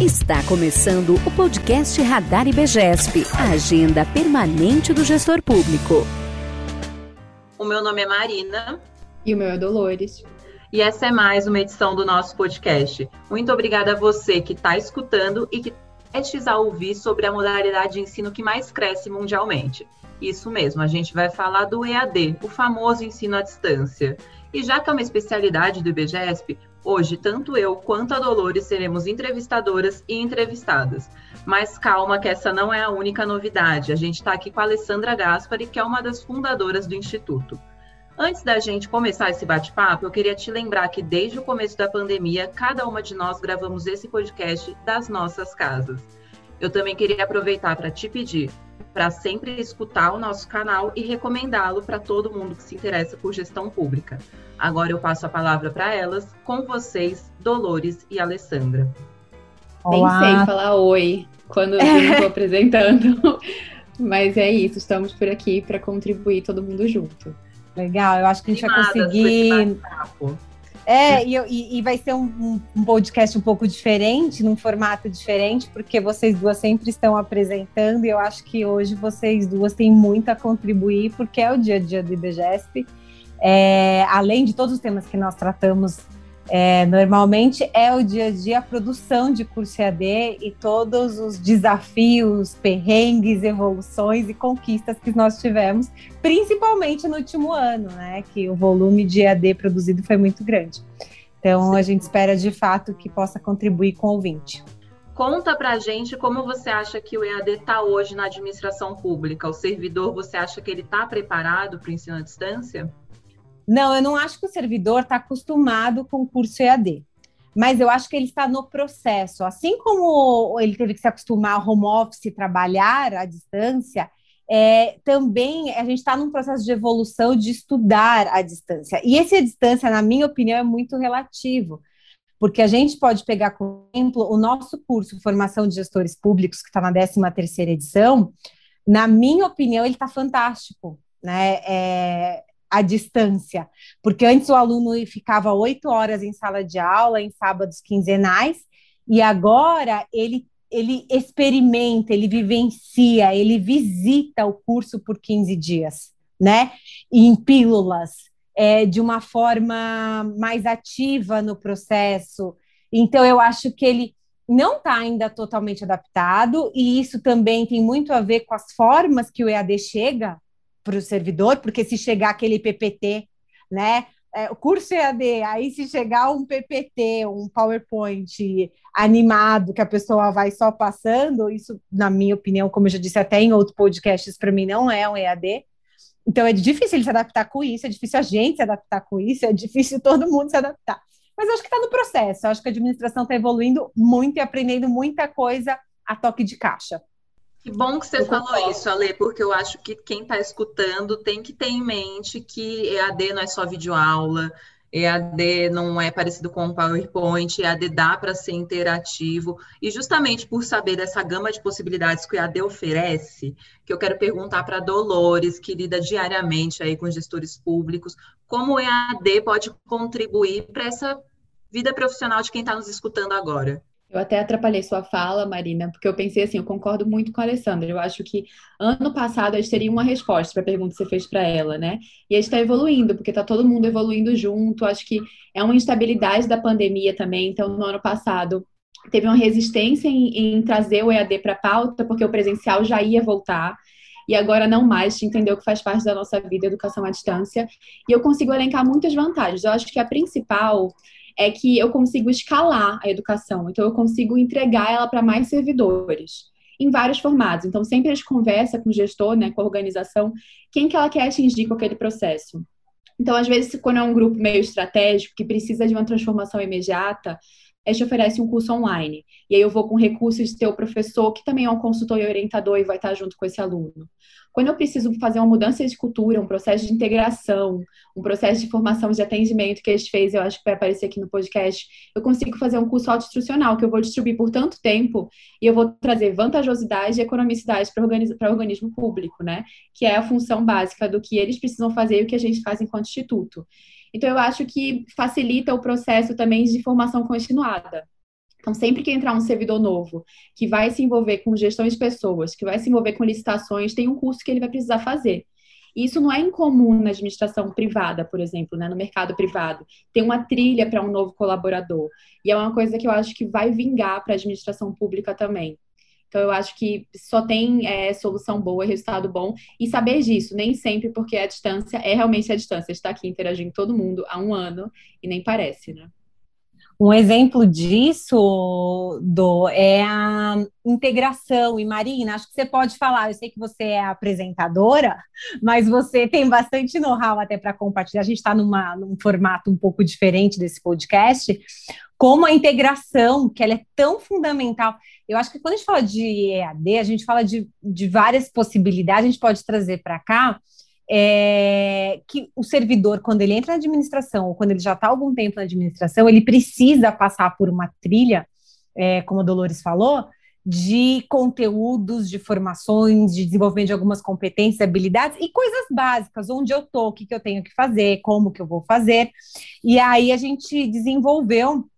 Está começando o podcast Radar IBGESP, a agenda permanente do gestor público. O meu nome é Marina. E o meu é Dolores. E essa é mais uma edição do nosso podcast. Muito obrigada a você que está escutando e que prestes a ouvir sobre a modalidade de ensino que mais cresce mundialmente. Isso mesmo, a gente vai falar do EAD, o famoso ensino à distância. E já que é uma especialidade do IBGESP, Hoje, tanto eu quanto a Dolores seremos entrevistadoras e entrevistadas. Mas calma, que essa não é a única novidade. A gente está aqui com a Alessandra Gaspari, que é uma das fundadoras do Instituto. Antes da gente começar esse bate-papo, eu queria te lembrar que desde o começo da pandemia, cada uma de nós gravamos esse podcast das nossas casas. Eu também queria aproveitar para te pedir para sempre escutar o nosso canal e recomendá-lo para todo mundo que se interessa por gestão pública. Agora eu passo a palavra para elas, com vocês, Dolores e Alessandra. Olá. Nem sei falar oi quando eu estou apresentando, mas é isso, estamos por aqui para contribuir todo mundo junto. Legal, eu acho que a gente vai conseguir. É, e, e, vai ser um, um, podcast um pouco diferente, num formato diferente, porque vocês duas sempre estão apresentando, e eu acho que hoje vocês duas têm muito a contribuir, porque é o dia a dia do IBGESP. É, além de todos os temas que nós tratamos é, normalmente, é o dia a dia a produção de curso EAD e todos os desafios, perrengues, evoluções e conquistas que nós tivemos, principalmente no último ano, né? Que o volume de EAD produzido foi muito grande. Então, a gente espera de fato que possa contribuir com o ouvinte. Conta pra gente como você acha que o EAD está hoje na administração pública. O servidor, você acha que ele está preparado para o ensino à distância? Não, eu não acho que o servidor está acostumado com o curso EAD. Mas eu acho que ele está no processo. Assim como ele teve que se acostumar ao home office, trabalhar à distância, é, também a gente está num processo de evolução de estudar à distância. E esse à distância, na minha opinião, é muito relativo, porque a gente pode pegar, por exemplo, o nosso curso Formação de Gestores Públicos, que está na 13 terceira edição, na minha opinião, ele está fantástico. Né? É, à distância, porque antes o aluno ficava oito horas em sala de aula, em sábados quinzenais, e agora ele, ele experimenta, ele vivencia, ele visita o curso por 15 dias, né? em pílulas, é, de uma forma mais ativa no processo. Então, eu acho que ele não está ainda totalmente adaptado, e isso também tem muito a ver com as formas que o EAD chega para o servidor, porque se chegar aquele PPT, né? É, o curso EAD, aí se chegar um PPT, um PowerPoint animado que a pessoa vai só passando, isso, na minha opinião, como eu já disse até em outros podcasts, para mim não é um EAD. Então é difícil ele se adaptar com isso, é difícil a gente se adaptar com isso, é difícil todo mundo se adaptar. Mas eu acho que está no processo, eu acho que a administração está evoluindo muito e aprendendo muita coisa a toque de caixa. Que bom que você eu falou concordo. isso, Ale, porque eu acho que quem está escutando tem que ter em mente que EAD não é só videoaula, EAD não é parecido com o PowerPoint, EAD dá para ser interativo, e justamente por saber dessa gama de possibilidades que o EAD oferece, que eu quero perguntar para Dolores, que lida diariamente aí com gestores públicos, como o EAD pode contribuir para essa vida profissional de quem está nos escutando agora. Eu até atrapalhei sua fala, Marina, porque eu pensei assim, eu concordo muito com a Alessandra. Eu acho que ano passado a gente teria uma resposta para a pergunta que você fez para ela, né? E a gente está evoluindo, porque está todo mundo evoluindo junto. Acho que é uma instabilidade da pandemia também. Então, no ano passado, teve uma resistência em, em trazer o EAD para a pauta, porque o presencial já ia voltar. E agora não mais, entendeu que faz parte da nossa vida, educação à distância. E eu consigo elencar muitas vantagens. Eu acho que a principal é que eu consigo escalar a educação, então eu consigo entregar ela para mais servidores em vários formatos. Então sempre a gente conversa com o gestor, né, com a organização, quem que ela quer atingir com aquele processo. Então, às vezes, quando é um grupo meio estratégico que precisa de uma transformação imediata, a gente oferece um curso online. E aí eu vou com recursos de ter o professor, que também é um consultor e orientador e vai estar junto com esse aluno. Quando eu preciso fazer uma mudança de cultura, um processo de integração, um processo de formação de atendimento que a gente fez, eu acho que vai aparecer aqui no podcast, eu consigo fazer um curso autoinstrucional que eu vou distribuir por tanto tempo e eu vou trazer vantajosidade e economicidade para o organismo público, né? Que é a função básica do que eles precisam fazer e o que a gente faz enquanto instituto. Então, eu acho que facilita o processo também de formação continuada. Então, sempre que entrar um servidor novo, que vai se envolver com gestão de pessoas, que vai se envolver com licitações, tem um curso que ele vai precisar fazer. Isso não é incomum na administração privada, por exemplo, né, no mercado privado. Tem uma trilha para um novo colaborador. E é uma coisa que eu acho que vai vingar para a administração pública também. Então, eu acho que só tem é, solução boa, resultado bom, e saber disso, nem sempre, porque a distância é realmente a distância. Está aqui interagindo todo mundo há um ano e nem parece, né? Um exemplo disso, do é a integração. E Marina, acho que você pode falar. Eu sei que você é apresentadora, mas você tem bastante know-how até para compartilhar. A gente está num formato um pouco diferente desse podcast. Como a integração, que ela é tão fundamental. Eu acho que quando a gente fala de EAD, a gente fala de, de várias possibilidades, a gente pode trazer para cá é, que o servidor, quando ele entra na administração, ou quando ele já está algum tempo na administração, ele precisa passar por uma trilha, é, como a Dolores falou, de conteúdos, de formações, de desenvolvimento de algumas competências, habilidades e coisas básicas, onde eu estou, o que, que eu tenho que fazer, como que eu vou fazer. E aí a gente desenvolveu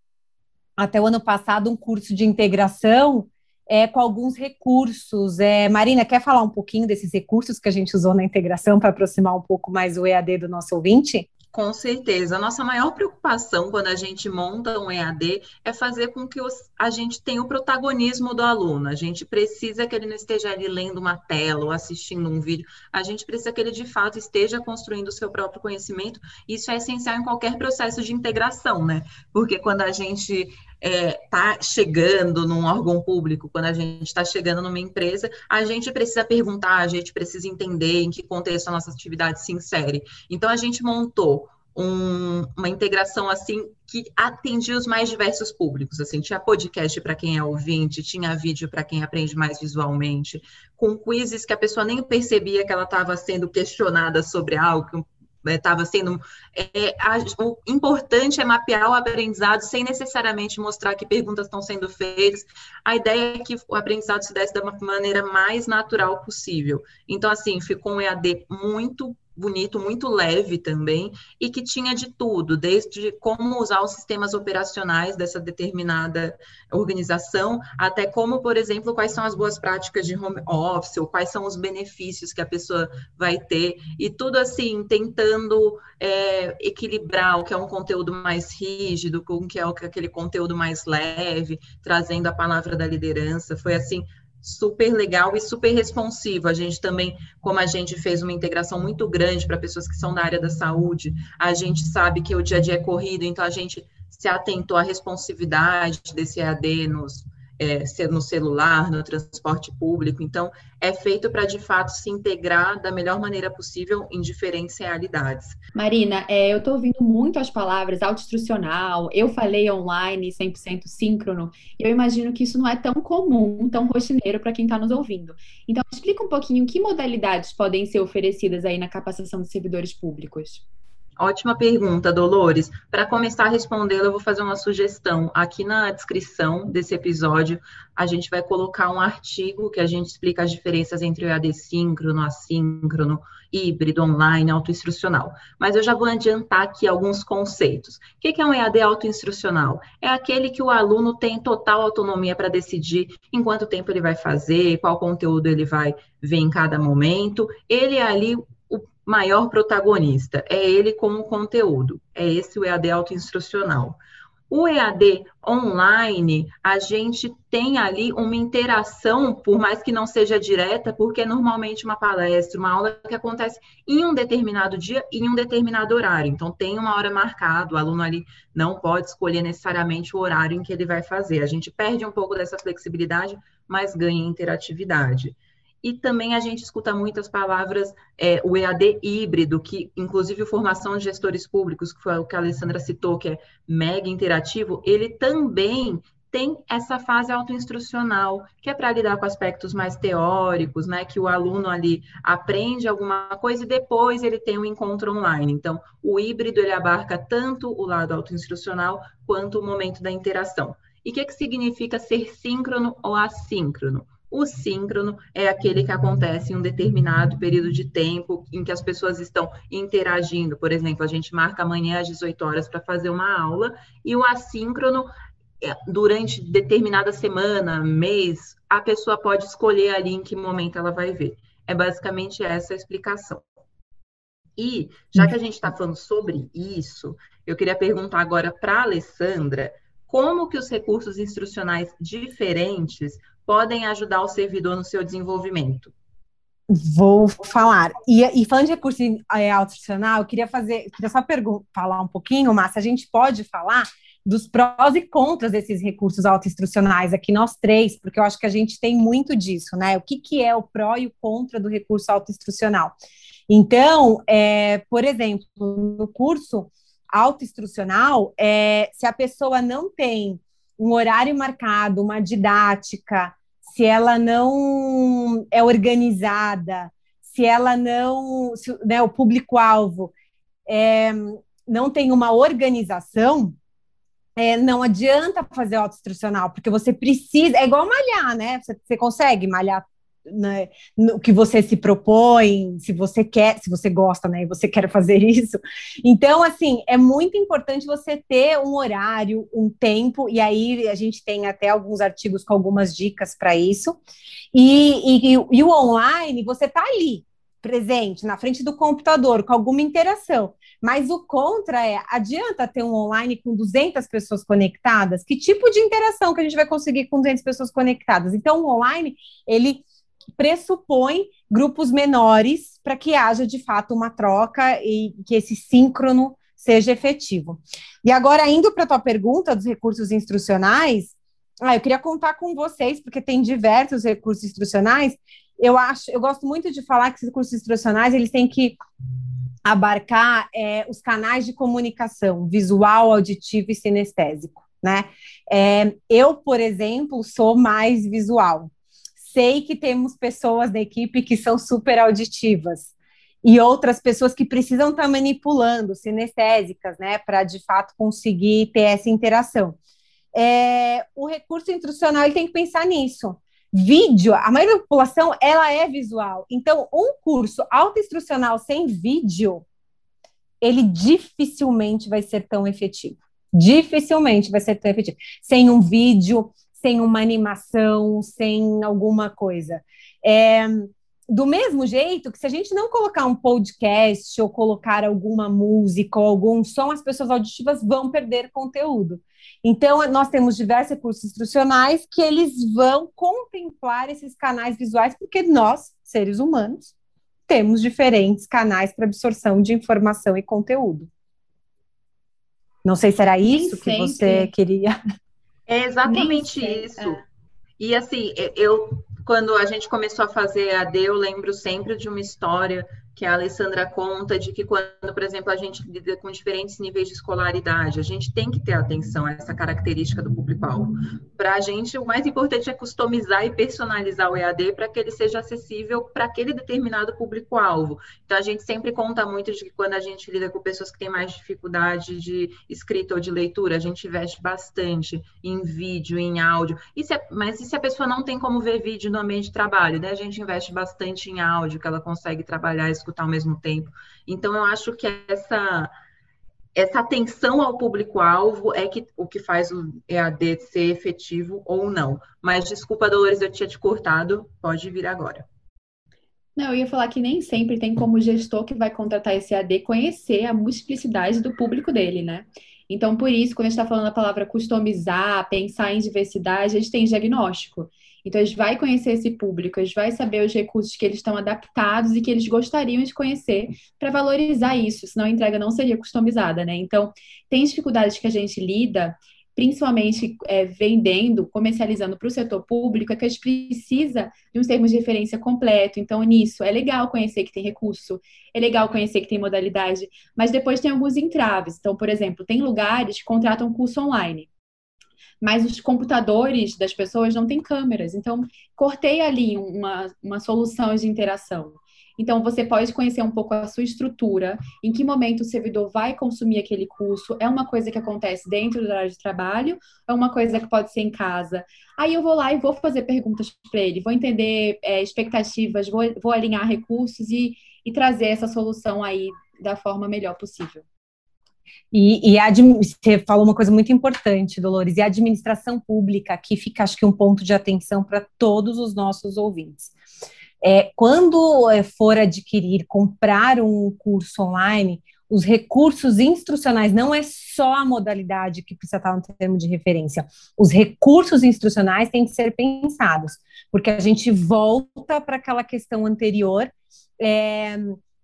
até o ano passado um curso de integração é, com alguns recursos. É, Marina, quer falar um pouquinho desses recursos que a gente usou na integração para aproximar um pouco mais o EAD do nosso ouvinte? Com certeza. A nossa maior preocupação quando a gente monta um EAD é fazer com que os, a gente tenha o protagonismo do aluno. A gente precisa que ele não esteja ali lendo uma tela ou assistindo um vídeo. A gente precisa que ele, de fato, esteja construindo o seu próprio conhecimento. Isso é essencial em qualquer processo de integração, né? Porque quando a gente está é, chegando num órgão público, quando a gente está chegando numa empresa, a gente precisa perguntar, a gente precisa entender em que contexto a nossa atividade se insere. Então, a gente montou um, uma integração assim que atendia os mais diversos públicos. Assim, tinha podcast para quem é ouvinte, tinha vídeo para quem aprende mais visualmente, com quizzes que a pessoa nem percebia que ela estava sendo questionada sobre algo, estava sendo. É, a, o importante é mapear o aprendizado sem necessariamente mostrar que perguntas estão sendo feitas. A ideia é que o aprendizado se desse da maneira mais natural possível. Então, assim, ficou um EAD muito bonito, muito leve também, e que tinha de tudo, desde como usar os sistemas operacionais dessa determinada organização, até como, por exemplo, quais são as boas práticas de home office, ou quais são os benefícios que a pessoa vai ter, e tudo assim, tentando é, equilibrar o que é um conteúdo mais rígido com o que é aquele conteúdo mais leve, trazendo a palavra da liderança. Foi assim, super legal e super responsivo. A gente também, como a gente fez uma integração muito grande para pessoas que são da área da saúde, a gente sabe que o dia a dia é corrido, então a gente se atentou à responsividade desse EAD nos é, no celular, no transporte público. Então, é feito para, de fato, se integrar da melhor maneira possível em diferentes realidades. Marina, é, eu estou ouvindo muito as palavras autoinstrucional, eu falei online 100% síncrono, e eu imagino que isso não é tão comum, tão rotineiro para quem está nos ouvindo. Então, explica um pouquinho que modalidades podem ser oferecidas aí na capacitação de servidores públicos. Ótima pergunta, Dolores. Para começar a respondê-la, eu vou fazer uma sugestão. Aqui na descrição desse episódio, a gente vai colocar um artigo que a gente explica as diferenças entre o EAD síncrono, assíncrono, híbrido, online, autoinstrucional. Mas eu já vou adiantar aqui alguns conceitos. O que é um EAD autoinstrucional? É aquele que o aluno tem total autonomia para decidir em quanto tempo ele vai fazer, qual conteúdo ele vai ver em cada momento. Ele é ali maior protagonista, é ele como conteúdo, é esse o EAD autoinstrucional. O EAD online, a gente tem ali uma interação, por mais que não seja direta, porque é normalmente uma palestra, uma aula que acontece em um determinado dia e em um determinado horário. Então, tem uma hora marcada, o aluno ali não pode escolher necessariamente o horário em que ele vai fazer. A gente perde um pouco dessa flexibilidade, mas ganha interatividade. E também a gente escuta muitas palavras, é, o EAD híbrido, que inclusive formação de gestores públicos, que foi o que a Alessandra citou, que é mega interativo, ele também tem essa fase autoinstrucional, que é para lidar com aspectos mais teóricos, né? Que o aluno ali aprende alguma coisa e depois ele tem um encontro online. Então, o híbrido ele abarca tanto o lado autoinstrucional quanto o momento da interação. E o que, que significa ser síncrono ou assíncrono? O síncrono é aquele que acontece em um determinado período de tempo em que as pessoas estão interagindo. Por exemplo, a gente marca amanhã às 18 horas para fazer uma aula, e o assíncrono é, durante determinada semana, mês, a pessoa pode escolher ali em que momento ela vai ver. É basicamente essa a explicação. E, já que a gente está falando sobre isso, eu queria perguntar agora para a Alessandra como que os recursos instrucionais diferentes podem ajudar o servidor no seu desenvolvimento. Vou falar. E, e falando de recurso é, eu queria fazer, queria só falar um pouquinho, Márcia, a gente pode falar dos prós e contras desses recursos autoinstrucionais aqui, nós três, porque eu acho que a gente tem muito disso, né? O que, que é o pró e o contra do recurso autoinstrucional? Então, é, por exemplo, no curso autoinstrucional, é, se a pessoa não tem um horário marcado, uma didática, se ela não é organizada, se ela não, se, né, o público-alvo é, não tem uma organização, é, não adianta fazer autoinstrucional, porque você precisa, é igual malhar, né? Você, você consegue malhar né, no que você se propõe, se você quer, se você gosta, né, e você quer fazer isso. Então, assim, é muito importante você ter um horário, um tempo, e aí a gente tem até alguns artigos com algumas dicas para isso. E, e, e, o online, você está ali, presente, na frente do computador, com alguma interação. Mas o contra é, adianta ter um online com 200 pessoas conectadas? Que tipo de interação que a gente vai conseguir com 200 pessoas conectadas? Então, o online, ele pressupõe grupos menores para que haja de fato uma troca e que esse síncrono seja efetivo. E agora, indo para a tua pergunta dos recursos instrucionais, ah, eu queria contar com vocês, porque tem diversos recursos instrucionais. Eu acho, eu gosto muito de falar que esses recursos instrucionais eles têm que abarcar é, os canais de comunicação visual, auditivo e sinestésico, né? É, eu, por exemplo, sou mais visual, sei que temos pessoas da equipe que são super auditivas e outras pessoas que precisam estar tá manipulando, sinestésicas, né, para de fato conseguir ter essa interação. É, o recurso instrucional ele tem que pensar nisso. Vídeo, a maioria da população ela é visual. Então, um curso autoinstrucional sem vídeo, ele dificilmente vai ser tão efetivo. Dificilmente vai ser tão efetivo. Sem um vídeo, sem uma animação, sem alguma coisa. É, do mesmo jeito que se a gente não colocar um podcast ou colocar alguma música ou algum som, as pessoas auditivas vão perder conteúdo. Então, nós temos diversos recursos instrucionais que eles vão contemplar esses canais visuais, porque nós, seres humanos, temos diferentes canais para absorção de informação e conteúdo. Não sei se era isso que você queria. É exatamente isso. É. E assim, eu quando a gente começou a fazer AD, eu lembro sempre de uma história que a Alessandra conta de que quando, por exemplo, a gente lida com diferentes níveis de escolaridade, a gente tem que ter atenção a essa característica do público-alvo. Para a gente, o mais importante é customizar e personalizar o EAD para que ele seja acessível para aquele determinado público-alvo. Então, a gente sempre conta muito de que quando a gente lida com pessoas que têm mais dificuldade de escrita ou de leitura, a gente investe bastante em vídeo, em áudio. E se, mas e se a pessoa não tem como ver vídeo no ambiente de trabalho? Né? A gente investe bastante em áudio, que ela consegue trabalhar escutar ao mesmo tempo. Então, eu acho que essa, essa atenção ao público-alvo é que, o que faz o EAD ser efetivo ou não. Mas, desculpa, Dolores, eu tinha te cortado, pode vir agora. Não, eu ia falar que nem sempre tem como gestor que vai contratar esse AD conhecer a multiplicidade do público dele, né? Então, por isso, quando a gente está falando a palavra customizar, pensar em diversidade, a gente tem diagnóstico. Então, gente vai conhecer esse público, gente vai saber os recursos que eles estão adaptados e que eles gostariam de conhecer para valorizar isso, senão a entrega não seria customizada, né? Então, tem dificuldades que a gente lida, principalmente é, vendendo, comercializando para o setor público, é que a gente precisa de uns termos de referência completo. Então, nisso, é legal conhecer que tem recurso, é legal conhecer que tem modalidade, mas depois tem alguns entraves. Então, por exemplo, tem lugares que contratam curso online mas os computadores das pessoas não têm câmeras. Então, cortei ali uma, uma solução de interação. Então, você pode conhecer um pouco a sua estrutura, em que momento o servidor vai consumir aquele curso, é uma coisa que acontece dentro da área de trabalho, é uma coisa que pode ser em casa. Aí eu vou lá e vou fazer perguntas para ele, vou entender é, expectativas, vou, vou alinhar recursos e, e trazer essa solução aí da forma melhor possível. E, e você falou uma coisa muito importante, Dolores, e a administração pública, aqui fica, acho que, um ponto de atenção para todos os nossos ouvintes. É, quando é, for adquirir, comprar um curso online, os recursos instrucionais, não é só a modalidade que precisa estar no termo de referência, os recursos instrucionais têm que ser pensados, porque a gente volta para aquela questão anterior. É,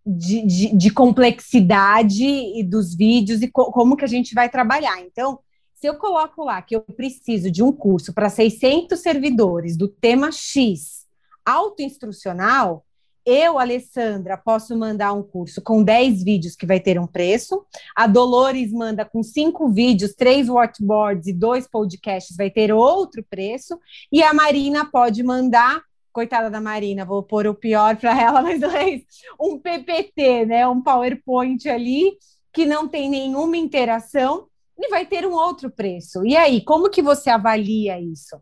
de, de, de, complexidade e dos vídeos e co como que a gente vai trabalhar. Então, se eu coloco lá que eu preciso de um curso para 600 servidores do tema X autoinstrucional, eu, Alessandra, posso mandar um curso com 10 vídeos que vai ter um preço. A Dolores manda com cinco vídeos, três whiteboards e dois podcasts, vai ter outro preço. E a Marina pode mandar coitada da Marina, vou pôr o pior para ela, mas é um PPT, né, um PowerPoint ali que não tem nenhuma interação e vai ter um outro preço. E aí, como que você avalia isso?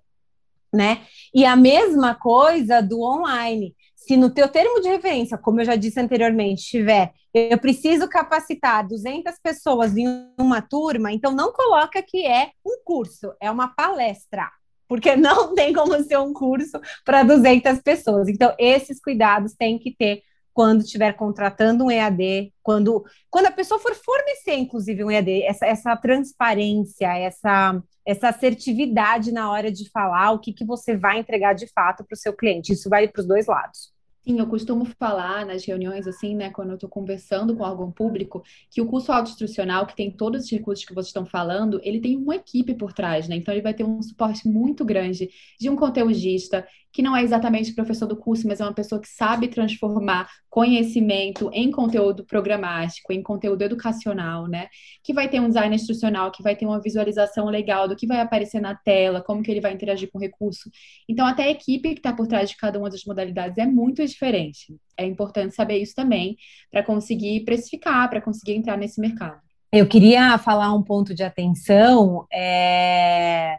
Né? E a mesma coisa do online. Se no teu termo de referência, como eu já disse anteriormente, tiver, eu preciso capacitar 200 pessoas em uma turma, então não coloca que é um curso, é uma palestra porque não tem como ser um curso para 200 pessoas. Então, esses cuidados tem que ter quando estiver contratando um EAD, quando, quando a pessoa for fornecer, inclusive, um EAD, essa, essa transparência, essa, essa assertividade na hora de falar o que, que você vai entregar de fato para o seu cliente. Isso vai para os dois lados. Sim, eu costumo falar nas reuniões, assim, né, quando eu estou conversando com órgão público, que o curso autoinstrucional, que tem todos os recursos que vocês estão falando, ele tem uma equipe por trás, né? Então, ele vai ter um suporte muito grande de um conteudista, que não é exatamente professor do curso, mas é uma pessoa que sabe transformar conhecimento em conteúdo programático, em conteúdo educacional, né? Que vai ter um design instrucional, que vai ter uma visualização legal do que vai aparecer na tela, como que ele vai interagir com o recurso. Então, até a equipe que está por trás de cada uma das modalidades é muito diferente. É importante saber isso também para conseguir precificar, para conseguir entrar nesse mercado. Eu queria falar um ponto de atenção. É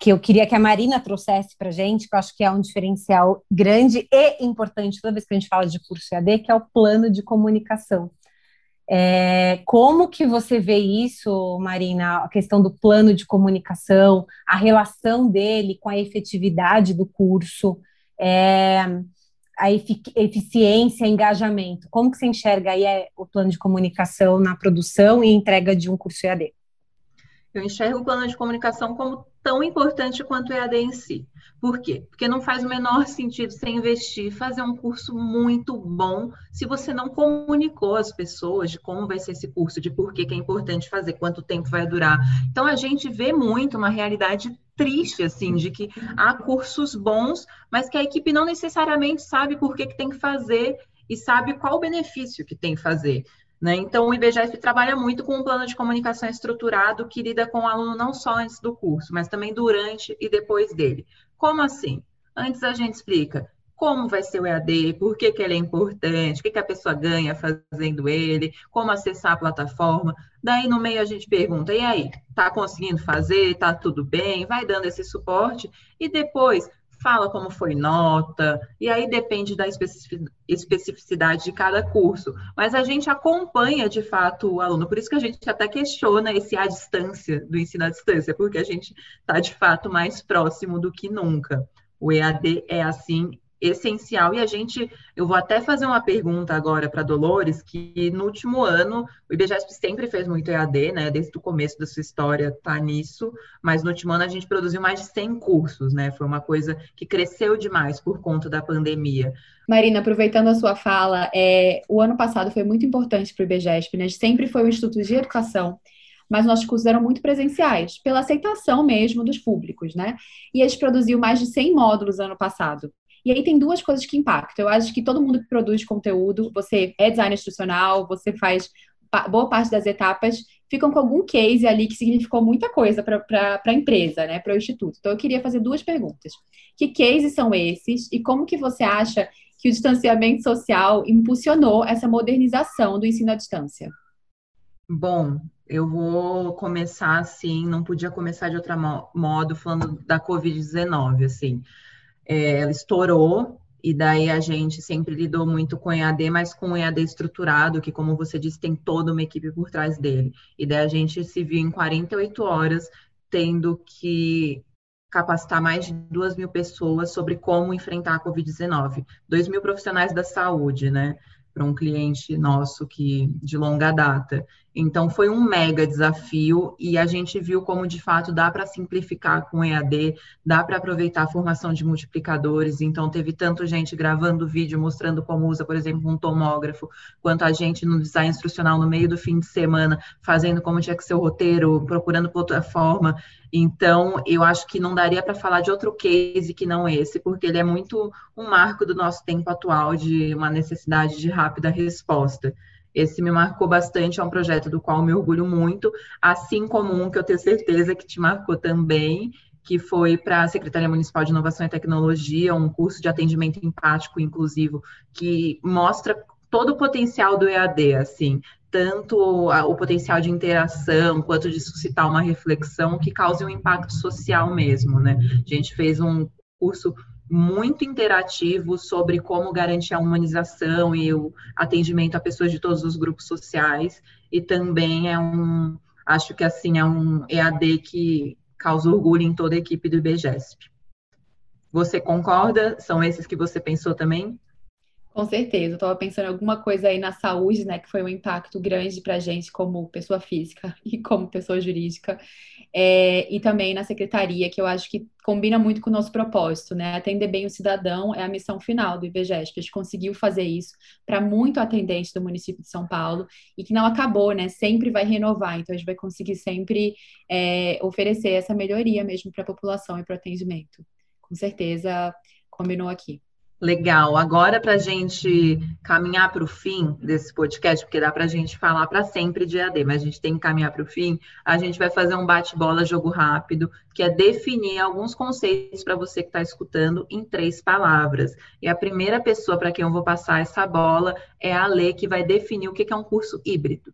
que eu queria que a Marina trouxesse para a gente, que eu acho que é um diferencial grande e importante toda vez que a gente fala de curso EAD, que é o plano de comunicação. É, como que você vê isso, Marina, a questão do plano de comunicação, a relação dele com a efetividade do curso, é, a eficiência, engajamento? Como que você enxerga aí é, o plano de comunicação na produção e entrega de um curso EAD? Eu enxergo o plano de comunicação como tão importante quanto o EAD em si. Por quê? Porque não faz o menor sentido você investir, fazer um curso muito bom, se você não comunicou às pessoas de como vai ser esse curso, de por que, que é importante fazer, quanto tempo vai durar. Então, a gente vê muito uma realidade triste, assim, de que há cursos bons, mas que a equipe não necessariamente sabe por que, que tem que fazer e sabe qual o benefício que tem que fazer. Né? Então, o IBGESP trabalha muito com um plano de comunicação estruturado que lida com o aluno não só antes do curso, mas também durante e depois dele. Como assim? Antes a gente explica como vai ser o EAD, por que, que ele é importante, o que, que a pessoa ganha fazendo ele, como acessar a plataforma. Daí, no meio, a gente pergunta, e aí, tá conseguindo fazer? Tá tudo bem? Vai dando esse suporte. E depois, fala como foi nota, e aí depende da especificidade de cada curso. Mas a gente acompanha de fato o aluno, por isso que a gente até questiona esse à distância do ensino à distância, porque a gente está de fato mais próximo do que nunca. O EAD é assim essencial. E a gente, eu vou até fazer uma pergunta agora para Dolores, que no último ano, o IBGESP sempre fez muito EAD, né? Desde o começo da sua história tá nisso, mas no último ano a gente produziu mais de 100 cursos, né? Foi uma coisa que cresceu demais por conta da pandemia. Marina, aproveitando a sua fala, é, o ano passado foi muito importante para o IBGESP, né? Sempre foi um instituto de educação mas nossos cursos eram muito presenciais, pela aceitação mesmo dos públicos, né? E eles produziu mais de 100 módulos ano passado. E aí tem duas coisas que impactam. Eu acho que todo mundo que produz conteúdo, você é designer instrucional, você faz boa parte das etapas, ficam com algum case ali que significou muita coisa para a empresa, né, para o instituto. Então eu queria fazer duas perguntas. Que cases são esses e como que você acha que o distanciamento social impulsionou essa modernização do ensino à distância? Bom, eu vou começar assim, não podia começar de outro modo falando da Covid-19, assim é, ela estourou E daí a gente sempre lidou muito com EAD, mas com EAD estruturado, que, como você disse, tem toda uma equipe por trás dele. E daí a gente se viu em 48 horas tendo que capacitar mais de duas mil pessoas sobre como enfrentar a Covid-19. Dois mil profissionais da saúde, né? Para um cliente nosso que de longa data. Então, foi um mega desafio e a gente viu como, de fato, dá para simplificar com EAD, dá para aproveitar a formação de multiplicadores. Então, teve tanto gente gravando vídeo mostrando como usa, por exemplo, um tomógrafo, quanto a gente no design instrucional no meio do fim de semana, fazendo como tinha que ser o roteiro, procurando plataforma. Então, eu acho que não daria para falar de outro case que não esse, porque ele é muito um marco do nosso tempo atual de uma necessidade de rápida resposta. Esse me marcou bastante, é um projeto do qual me orgulho muito, assim como um que eu tenho certeza que te marcou também, que foi para a Secretaria Municipal de Inovação e Tecnologia, um curso de atendimento empático inclusivo, que mostra todo o potencial do EAD, assim, tanto o potencial de interação, quanto de suscitar uma reflexão que cause um impacto social mesmo, né? A gente fez um curso muito interativo sobre como garantir a humanização e o atendimento a pessoas de todos os grupos sociais. E também é um, acho que assim, é um EAD que causa orgulho em toda a equipe do IBGESP. Você concorda? São esses que você pensou também? Com certeza, eu estava pensando em alguma coisa aí na saúde, né, que foi um impacto grande para a gente como pessoa física e como pessoa jurídica, é, e também na secretaria, que eu acho que combina muito com o nosso propósito, né, atender bem o cidadão é a missão final do IBGESP, a gente conseguiu fazer isso para muito atendente do município de São Paulo, e que não acabou, né, sempre vai renovar, então a gente vai conseguir sempre é, oferecer essa melhoria mesmo para a população e para o atendimento. Com certeza, combinou aqui. Legal. Agora, para a gente caminhar para o fim desse podcast, porque dá para a gente falar para sempre de AD, mas a gente tem que caminhar para o fim, a gente vai fazer um bate-bola jogo rápido, que é definir alguns conceitos para você que está escutando em três palavras. E a primeira pessoa para quem eu vou passar essa bola é a Lê, que vai definir o que é um curso híbrido.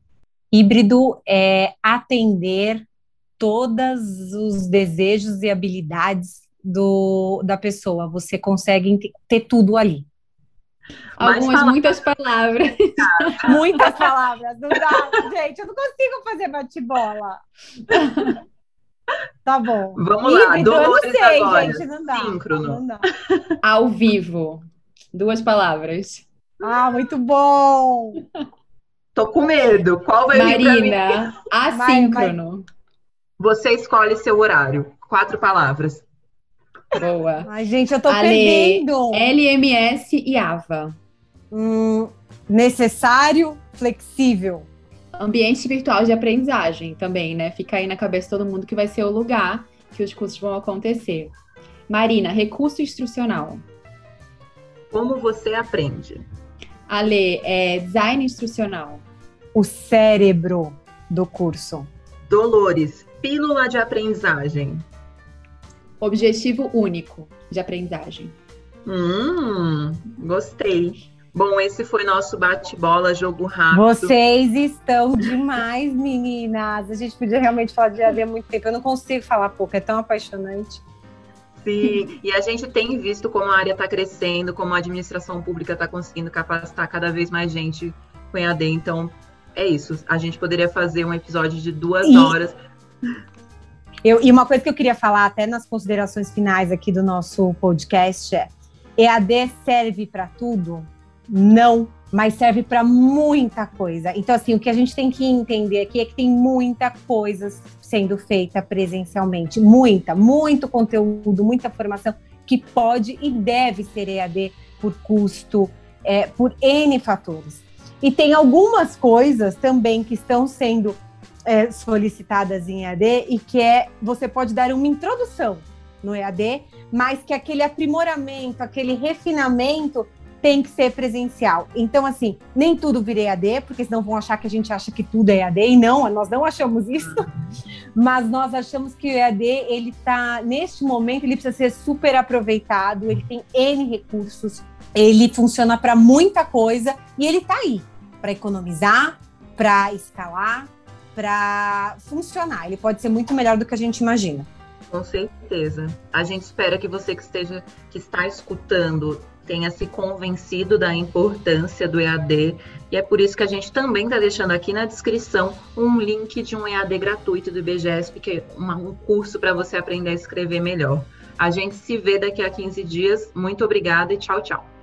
Híbrido é atender todos os desejos e habilidades do, da pessoa. Você consegue ter tudo ali. Algumas, muitas palavras. muitas palavras. Não dá, gente, eu não consigo fazer bate-bola. Tá bom. Vamos lá, Híbrido, eu não sei, agora. gente, não dá. Síncrono. Não dá. Ao vivo. Duas palavras. Ah, muito bom! Tô com medo. Qual vai? Marina, assíncrono. Você escolhe seu horário. Quatro palavras. Boa. Ai, gente, eu tô Ale, perdendo. LMS e AVA. Hum, necessário, flexível. Ambiente virtual de aprendizagem também, né? Fica aí na cabeça de todo mundo que vai ser o lugar que os cursos vão acontecer. Marina, recurso instrucional. Como você aprende? Ale, é design instrucional. O cérebro do curso. Dolores, pílula de aprendizagem. Objetivo único de aprendizagem. Hum, gostei. Bom, esse foi nosso bate-bola, jogo rápido. Vocês estão demais, meninas. A gente podia realmente falar de EAD há muito tempo. Eu não consigo falar pouco, é tão apaixonante. Sim, e a gente tem visto como a área está crescendo, como a administração pública está conseguindo capacitar cada vez mais gente com EAD. Então, é isso. A gente poderia fazer um episódio de duas E- horas. Eu, e uma coisa que eu queria falar até nas considerações finais aqui do nosso podcast é: EAD serve para tudo? Não, mas serve para muita coisa. Então, assim, o que a gente tem que entender aqui é que tem muita coisa sendo feita presencialmente. Muita, muito conteúdo, muita formação que pode e deve ser EAD por custo, é, por N fatores. E tem algumas coisas também que estão sendo é, solicitadas em EAD e que é você pode dar uma introdução no EAD, mas que aquele aprimoramento, aquele refinamento tem que ser presencial. Então, assim, nem tudo vira EAD, porque senão vão achar que a gente acha que tudo é EAD, e não, nós não achamos isso, mas nós achamos que o EAD, ele tá, neste momento, ele precisa ser super aproveitado, ele tem N recursos, ele funciona para muita coisa, e ele tá aí, para economizar, para escalar, para funcionar. Ele pode ser muito melhor do que a gente imagina. Com certeza. A gente espera que você que esteja que está escutando tenha se convencido da importância do EAD e é por isso que a gente também está deixando aqui na descrição um link de um EAD gratuito do IBGESP, que é uma, um curso para você aprender a escrever melhor. A gente se vê daqui a 15 dias. Muito obrigada e tchau, tchau.